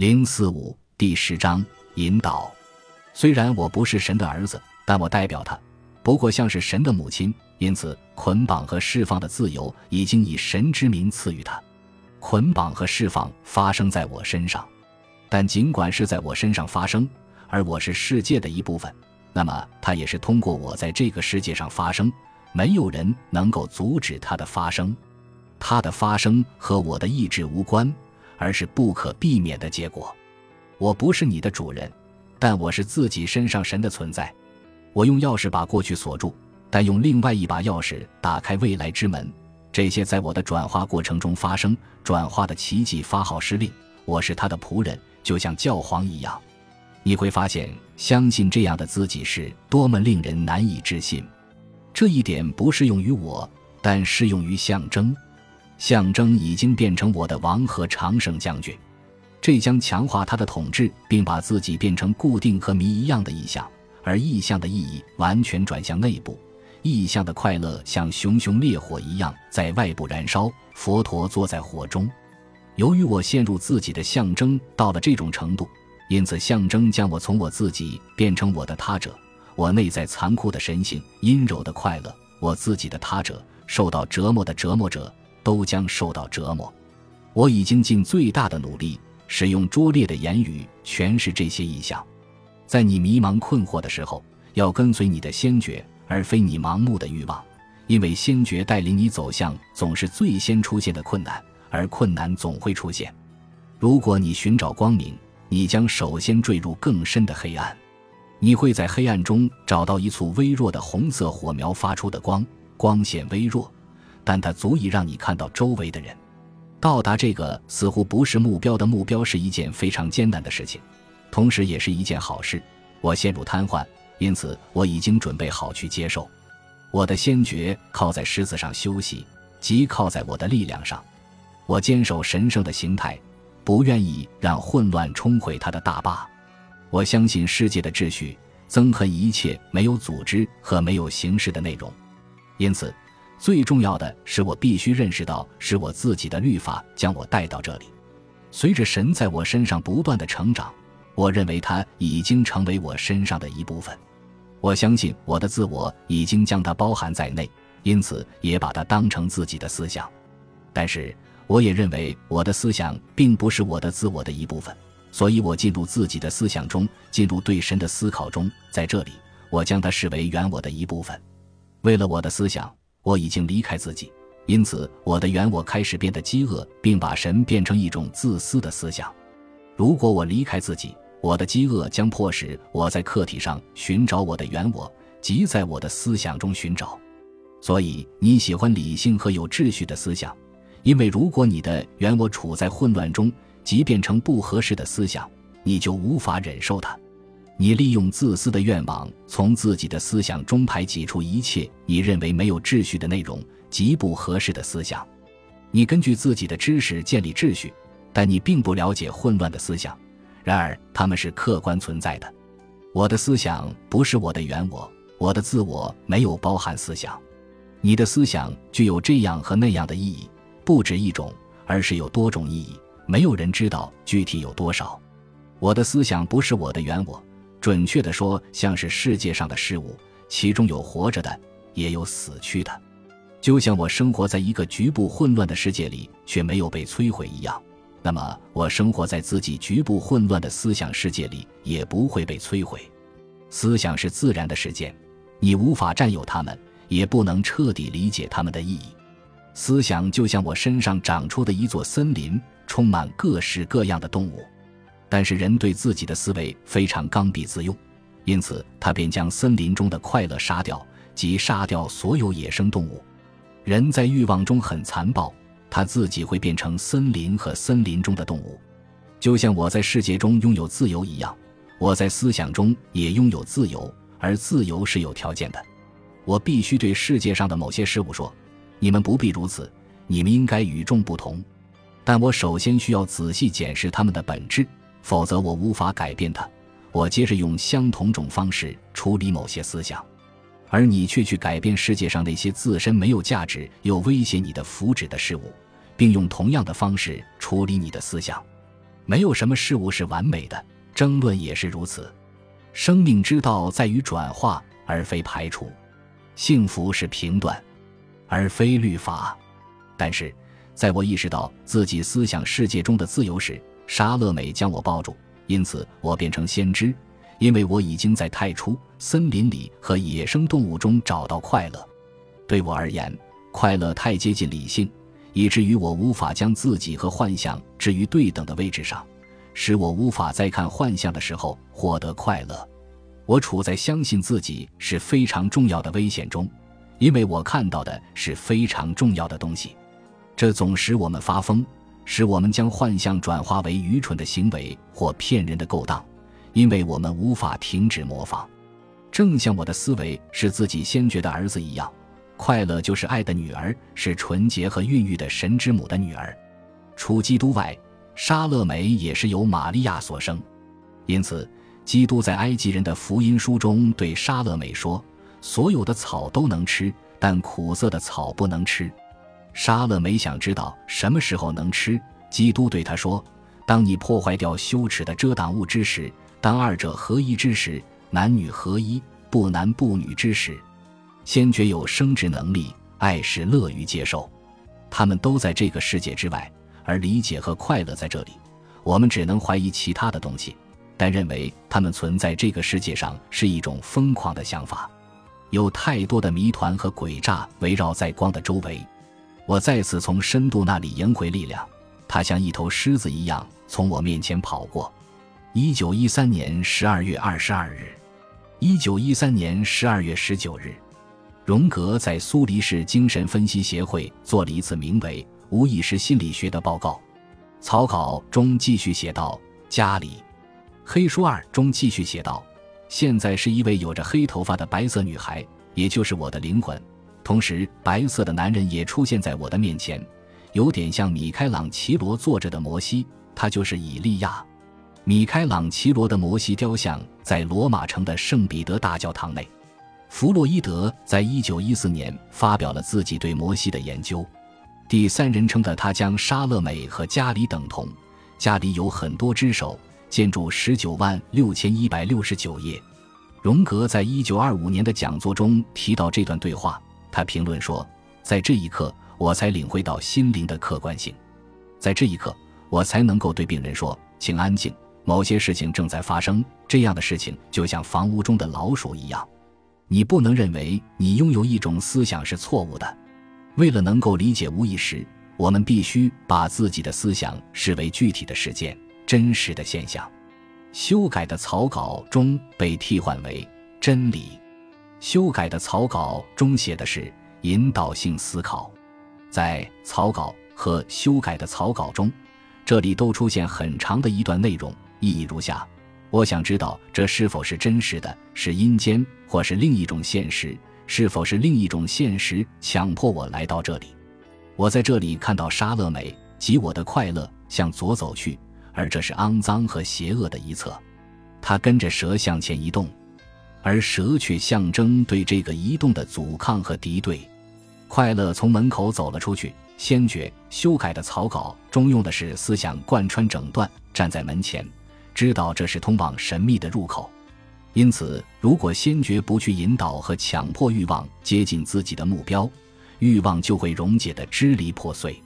零四五第十章引导。虽然我不是神的儿子，但我代表他，不过像是神的母亲，因此捆绑和释放的自由已经以神之名赐予他。捆绑和释放发生在我身上，但尽管是在我身上发生，而我是世界的一部分，那么它也是通过我在这个世界上发生，没有人能够阻止它的发生。它的发生和我的意志无关，而是不可避免的结果。我不是你的主人，但我是自己身上神的存在。我用钥匙把过去锁住，但用另外一把钥匙打开未来之门。这些在我的转化过程中发生，转化的奇迹发号施令。我是他的仆人，就像教皇一样。你会发现，相信这样的自己是多么令人难以置信。这一点不适用于我，但适用于象征。象征已经变成我的王和常胜将军，这将强化他的统治，并把自己变成固定和谜一样的意象，而意象的意义完全转向内部。意象的快乐像熊熊烈火一样在外部燃烧，佛陀坐在火中。由于我陷入自己的象征到了这种程度，因此象征将我从我自己变成我的他者。我内在残酷的神性、阴柔的快乐，我自己的他者，受到折磨的折磨者，都将受到折磨。我已经尽最大的努力，使用拙劣的言语诠释这些意象。在你迷茫困惑的时候，要跟随你的先觉。而非你盲目的欲望，因为先觉带领你走向总是最先出现的困难，而困难总会出现。如果你寻找光明，你将首先坠入更深的黑暗。你会在黑暗中找到一簇微弱的红色火苗发出的光，光线微弱，但它足以让你看到周围的人。到达这个似乎不是目标的目标是一件非常艰难的事情，同时也是一件好事。我陷入瘫痪。因此，我已经准备好去接受。我的先觉靠在狮子上休息，即靠在我的力量上。我坚守神圣的形态，不愿意让混乱冲毁它的大坝。我相信世界的秩序，憎恨一切没有组织和没有形式的内容。因此，最重要的是，我必须认识到，是我自己的律法将我带到这里。随着神在我身上不断的成长，我认为它已经成为我身上的一部分。我相信我的自我已经将它包含在内，因此也把它当成自己的思想。但是，我也认为我的思想并不是我的自我的一部分，所以我进入自己的思想中，进入对神的思考中。在这里，我将它视为原我的一部分。为了我的思想，我已经离开自己，因此我的原我开始变得饥饿，并把神变成一种自私的思想。如果我离开自己，我的饥饿将迫使我在客体上寻找我的原我，即在我的思想中寻找。所以你喜欢理性和有秩序的思想，因为如果你的原我处在混乱中，即变成不合适的思想，你就无法忍受它。你利用自私的愿望，从自己的思想中排挤出一切你认为没有秩序的内容极不合适的思想。你根据自己的知识建立秩序，但你并不了解混乱的思想。然而，他们是客观存在的。我的思想不是我的原我，我的自我没有包含思想。你的思想具有这样和那样的意义，不止一种，而是有多种意义。没有人知道具体有多少。我的思想不是我的原我，准确的说，像是世界上的事物，其中有活着的，也有死去的，就像我生活在一个局部混乱的世界里，却没有被摧毁一样。那么，我生活在自己局部混乱的思想世界里，也不会被摧毁。思想是自然的事件，你无法占有它们，也不能彻底理解它们的意义。思想就像我身上长出的一座森林，充满各式各样的动物。但是，人对自己的思维非常刚愎自用，因此他便将森林中的快乐杀掉，即杀掉所有野生动物。人在欲望中很残暴。他自己会变成森林和森林中的动物，就像我在世界中拥有自由一样，我在思想中也拥有自由，而自由是有条件的。我必须对世界上的某些事物说：“你们不必如此，你们应该与众不同。”但我首先需要仔细检视它们的本质，否则我无法改变它。我接着用相同种方式处理某些思想。而你却去改变世界上那些自身没有价值又威胁你的福祉的事物，并用同样的方式处理你的思想。没有什么事物是完美的，争论也是如此。生命之道在于转化，而非排除；幸福是评断，而非律法。但是，在我意识到自己思想世界中的自由时，沙乐美将我抱住，因此我变成先知，因为我已经在太初森林里和野生动物中找到快乐。对我而言，快乐太接近理性，以至于我无法将自己和幻想置于对等的位置上。使我无法在看幻象的时候获得快乐，我处在相信自己是非常重要的危险中，因为我看到的是非常重要的东西，这总使我们发疯，使我们将幻象转化为愚蠢的行为或骗人的勾当，因为我们无法停止模仿，正像我的思维是自己先觉的儿子一样，快乐就是爱的女儿，是纯洁和孕育的神之母的女儿，除基督外。沙勒美也是由玛利亚所生，因此，基督在埃及人的福音书中对沙勒美说：“所有的草都能吃，但苦涩的草不能吃。”沙勒美想知道什么时候能吃。基督对他说：“当你破坏掉羞耻的遮挡物之时，当二者合一之时，男女合一，不男不女之时，先觉有生殖能力，爱是乐于接受，他们都在这个世界之外。”而理解和快乐在这里，我们只能怀疑其他的东西，但认为他们存在这个世界上是一种疯狂的想法。有太多的谜团和诡诈围绕在光的周围。我再次从深度那里赢回力量，它像一头狮子一样从我面前跑过。一九一三年十二月二十二日，一九一三年十二月十九日，荣格在苏黎世精神分析协会做了一次名为。无意识心理学的报告，草稿中继续写道：“家里，黑书二中继续写道，现在是一位有着黑头发的白色女孩，也就是我的灵魂。同时，白色的男人也出现在我的面前，有点像米开朗奇罗坐着的摩西，他就是以利亚。米开朗奇罗的摩西雕像在罗马城的圣彼得大教堂内。弗洛伊德在一九一四年发表了自己对摩西的研究。”第三人称的他将沙勒美和家里等同，家里有很多只手，建筑十九万六千一百六十九页。荣格在一九二五年的讲座中提到这段对话，他评论说：“在这一刻，我才领会到心灵的客观性，在这一刻，我才能够对病人说，请安静，某些事情正在发生。这样的事情就像房屋中的老鼠一样，你不能认为你拥有一种思想是错误的。”为了能够理解无意识，我们必须把自己的思想视为具体的事件、真实的现象。修改的草稿中被替换为“真理”。修改的草稿中写的是“引导性思考”。在草稿和修改的草稿中，这里都出现很长的一段内容，意义如下：我想知道这是否是真实的，是阴间，或是另一种现实。是否是另一种现实强迫我来到这里？我在这里看到沙乐美及我的快乐向左走去，而这是肮脏和邪恶的一侧。它跟着蛇向前移动，而蛇却象征对这个移动的阻抗和敌对。快乐从门口走了出去。先觉修改的草稿中用的是思想贯穿整段，站在门前，知道这是通往神秘的入口。因此，如果先觉不去引导和强迫欲望接近自己的目标，欲望就会溶解的支离破碎。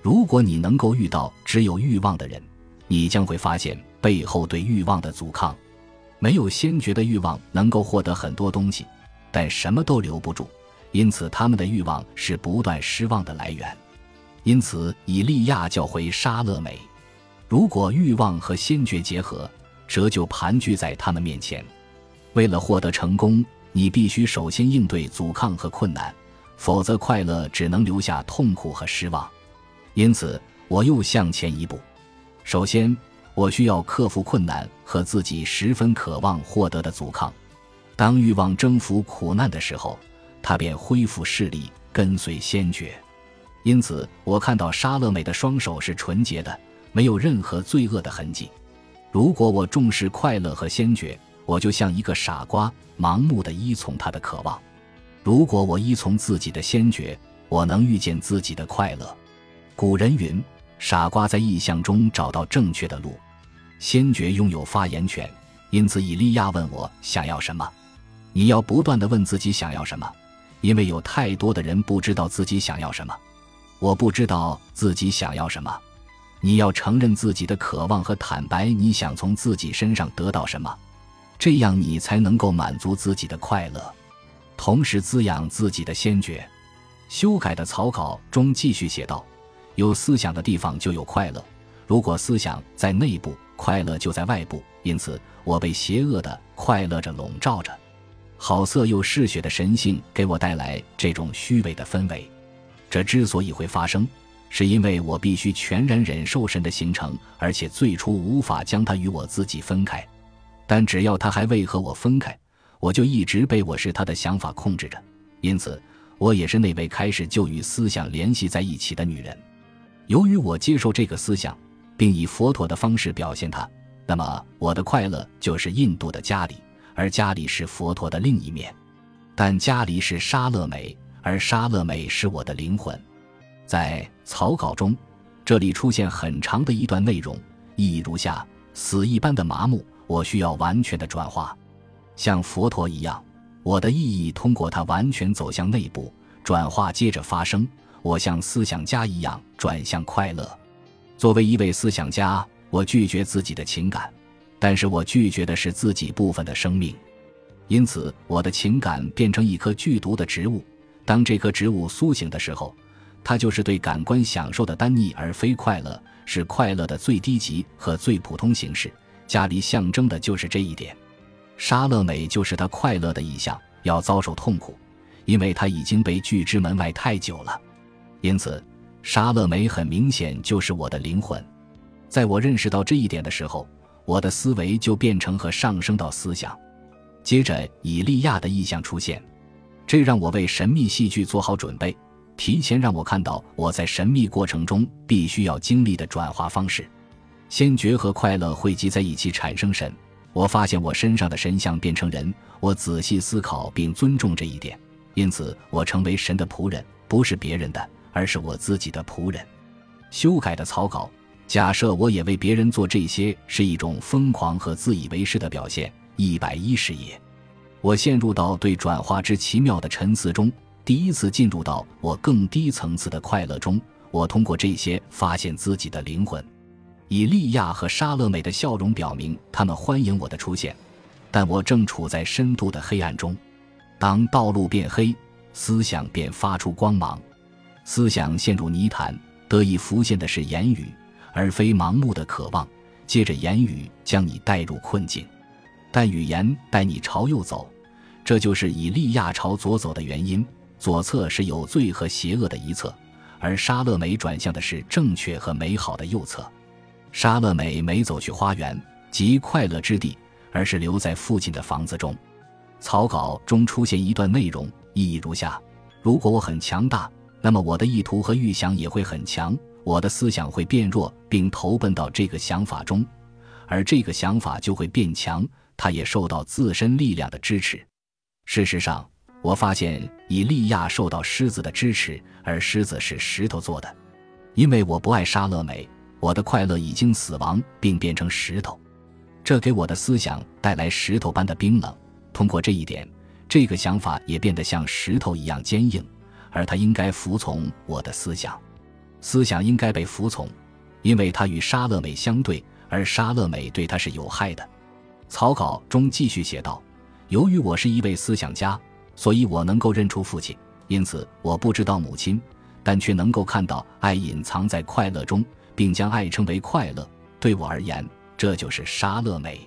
如果你能够遇到只有欲望的人，你将会发现背后对欲望的阻抗。没有先觉的欲望能够获得很多东西，但什么都留不住。因此，他们的欲望是不断失望的来源。因此，以利亚教诲沙勒美：如果欲望和先觉结合，蛇就盘踞在他们面前。为了获得成功，你必须首先应对阻抗和困难，否则快乐只能留下痛苦和失望。因此，我又向前一步。首先，我需要克服困难和自己十分渴望获得的阻抗。当欲望征服苦难的时候，他便恢复视力，跟随先觉。因此，我看到沙乐美的双手是纯洁的，没有任何罪恶的痕迹。如果我重视快乐和先觉，我就像一个傻瓜，盲目的依从他的渴望。如果我依从自己的先觉，我能遇见自己的快乐。古人云：“傻瓜在意象中找到正确的路。先觉拥有发言权，因此以利亚问我想要什么。你要不断的问自己想要什么，因为有太多的人不知道自己想要什么。我不知道自己想要什么。你要承认自己的渴望和坦白，你想从自己身上得到什么，这样你才能够满足自己的快乐，同时滋养自己的先觉。修改的草稿中继续写道：“有思想的地方就有快乐。如果思想在内部，快乐就在外部。因此，我被邪恶的快乐着笼罩着。好色又嗜血的神性给我带来这种虚伪的氛围。这之所以会发生。”是因为我必须全然忍受神的形成，而且最初无法将它与我自己分开。但只要他还未和我分开，我就一直被我是他的想法控制着。因此，我也是那位开始就与思想联系在一起的女人。由于我接受这个思想，并以佛陀的方式表现它，那么我的快乐就是印度的家里，而家里是佛陀的另一面。但家里是沙乐美，而沙乐美是我的灵魂。在草稿中，这里出现很长的一段内容，意义如下：死一般的麻木，我需要完全的转化，像佛陀一样，我的意义通过它完全走向内部，转化接着发生。我像思想家一样转向快乐。作为一位思想家，我拒绝自己的情感，但是我拒绝的是自己部分的生命，因此我的情感变成一棵剧毒的植物。当这棵植物苏醒的时候。它就是对感官享受的单逆而非快乐，是快乐的最低级和最普通形式。家里象征的就是这一点。沙乐美就是他快乐的意象，要遭受痛苦，因为他已经被拒之门外太久了。因此，沙乐美很明显就是我的灵魂。在我认识到这一点的时候，我的思维就变成和上升到思想。接着，以利亚的意象出现，这让我为神秘戏剧做好准备。提前让我看到我在神秘过程中必须要经历的转化方式，先觉和快乐汇集在一起产生神。我发现我身上的神像变成人，我仔细思考并尊重这一点，因此我成为神的仆人，不是别人的，而是我自己的仆人。修改的草稿，假设我也为别人做这些是一种疯狂和自以为是的表现。一百一十页，我陷入到对转化之奇妙的沉思中。第一次进入到我更低层次的快乐中，我通过这些发现自己的灵魂。以利亚和沙乐美的笑容表明他们欢迎我的出现，但我正处在深度的黑暗中。当道路变黑，思想便发出光芒。思想陷入泥潭，得以浮现的是言语，而非盲目的渴望。接着，言语将你带入困境，但语言带你朝右走，这就是以利亚朝左走的原因。左侧是有罪和邪恶的一侧，而沙乐美转向的是正确和美好的右侧。沙乐美没走去花园及快乐之地，而是留在父亲的房子中。草稿中出现一段内容，意义如下：如果我很强大，那么我的意图和预想也会很强，我的思想会变弱，并投奔到这个想法中，而这个想法就会变强，它也受到自身力量的支持。事实上。我发现以利亚受到狮子的支持，而狮子是石头做的。因为我不爱沙乐美，我的快乐已经死亡并变成石头，这给我的思想带来石头般的冰冷。通过这一点，这个想法也变得像石头一样坚硬，而他应该服从我的思想。思想应该被服从，因为他与沙乐美相对，而沙乐美对他是有害的。草稿中继续写道：“由于我是一位思想家。”所以我能够认出父亲，因此我不知道母亲，但却能够看到爱隐藏在快乐中，并将爱称为快乐。对我而言，这就是沙乐美。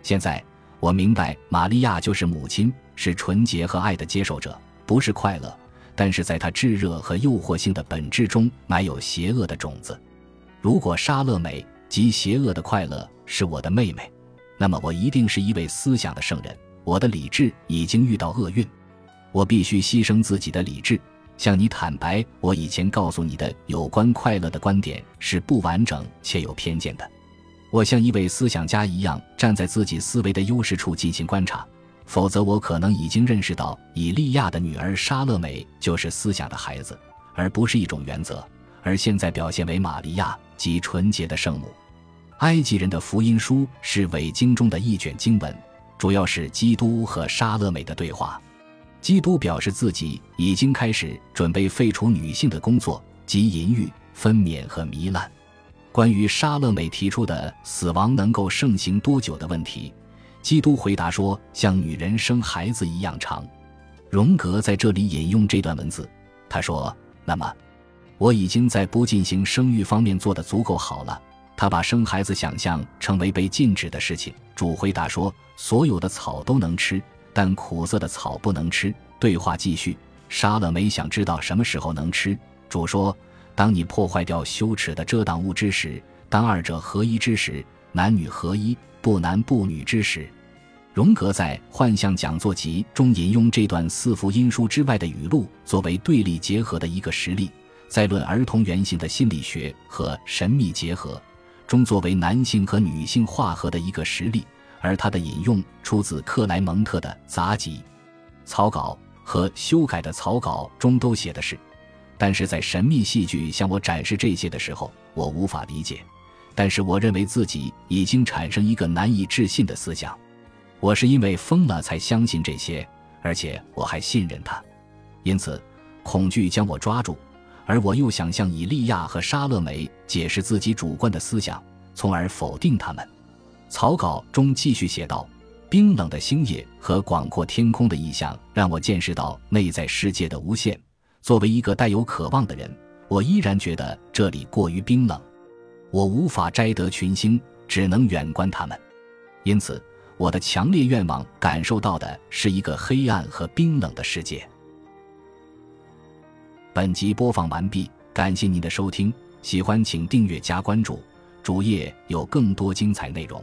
现在我明白，玛利亚就是母亲，是纯洁和爱的接受者，不是快乐。但是在它炙热和诱惑性的本质中埋有邪恶的种子。如果沙乐美及邪恶的快乐是我的妹妹，那么我一定是一位思想的圣人。我的理智已经遇到厄运。我必须牺牲自己的理智，向你坦白，我以前告诉你的有关快乐的观点是不完整且有偏见的。我像一位思想家一样，站在自己思维的优势处进行观察，否则我可能已经认识到，以利亚的女儿沙乐美就是思想的孩子，而不是一种原则，而现在表现为玛利亚，即纯洁的圣母。埃及人的福音书是伪经中的一卷经文，主要是基督和莎乐美的对话。基督表示自己已经开始准备废除女性的工作，即淫欲、分娩和糜烂。关于莎乐美提出的死亡能够盛行多久的问题，基督回答说：“像女人生孩子一样长。”荣格在这里引用这段文字，他说：“那么，我已经在不进行生育方面做得足够好了。”他把生孩子想象成为被禁止的事情。主回答说：“所有的草都能吃。”但苦涩的草不能吃。对话继续。杀了没想知道什么时候能吃。主说：“当你破坏掉羞耻的遮挡物之时，当二者合一之时，男女合一，不男不女之时。”荣格在《幻象讲座集》中引用这段四福音书之外的语录，作为对立结合的一个实例，在论儿童原型的心理学和神秘结合中，作为男性和女性化合的一个实例。而他的引用出自克莱蒙特的杂集，草稿和修改的草稿中都写的是，但是在神秘戏剧向我展示这些的时候，我无法理解。但是我认为自己已经产生一个难以置信的思想，我是因为疯了才相信这些，而且我还信任他，因此恐惧将我抓住，而我又想向以利亚和沙勒梅解释自己主观的思想，从而否定他们。草稿中继续写道：“冰冷的星夜和广阔天空的意象让我见识到内在世界的无限。作为一个带有渴望的人，我依然觉得这里过于冰冷，我无法摘得群星，只能远观他们。因此，我的强烈愿望感受到的是一个黑暗和冰冷的世界。”本集播放完毕，感谢您的收听，喜欢请订阅加关注，主页有更多精彩内容。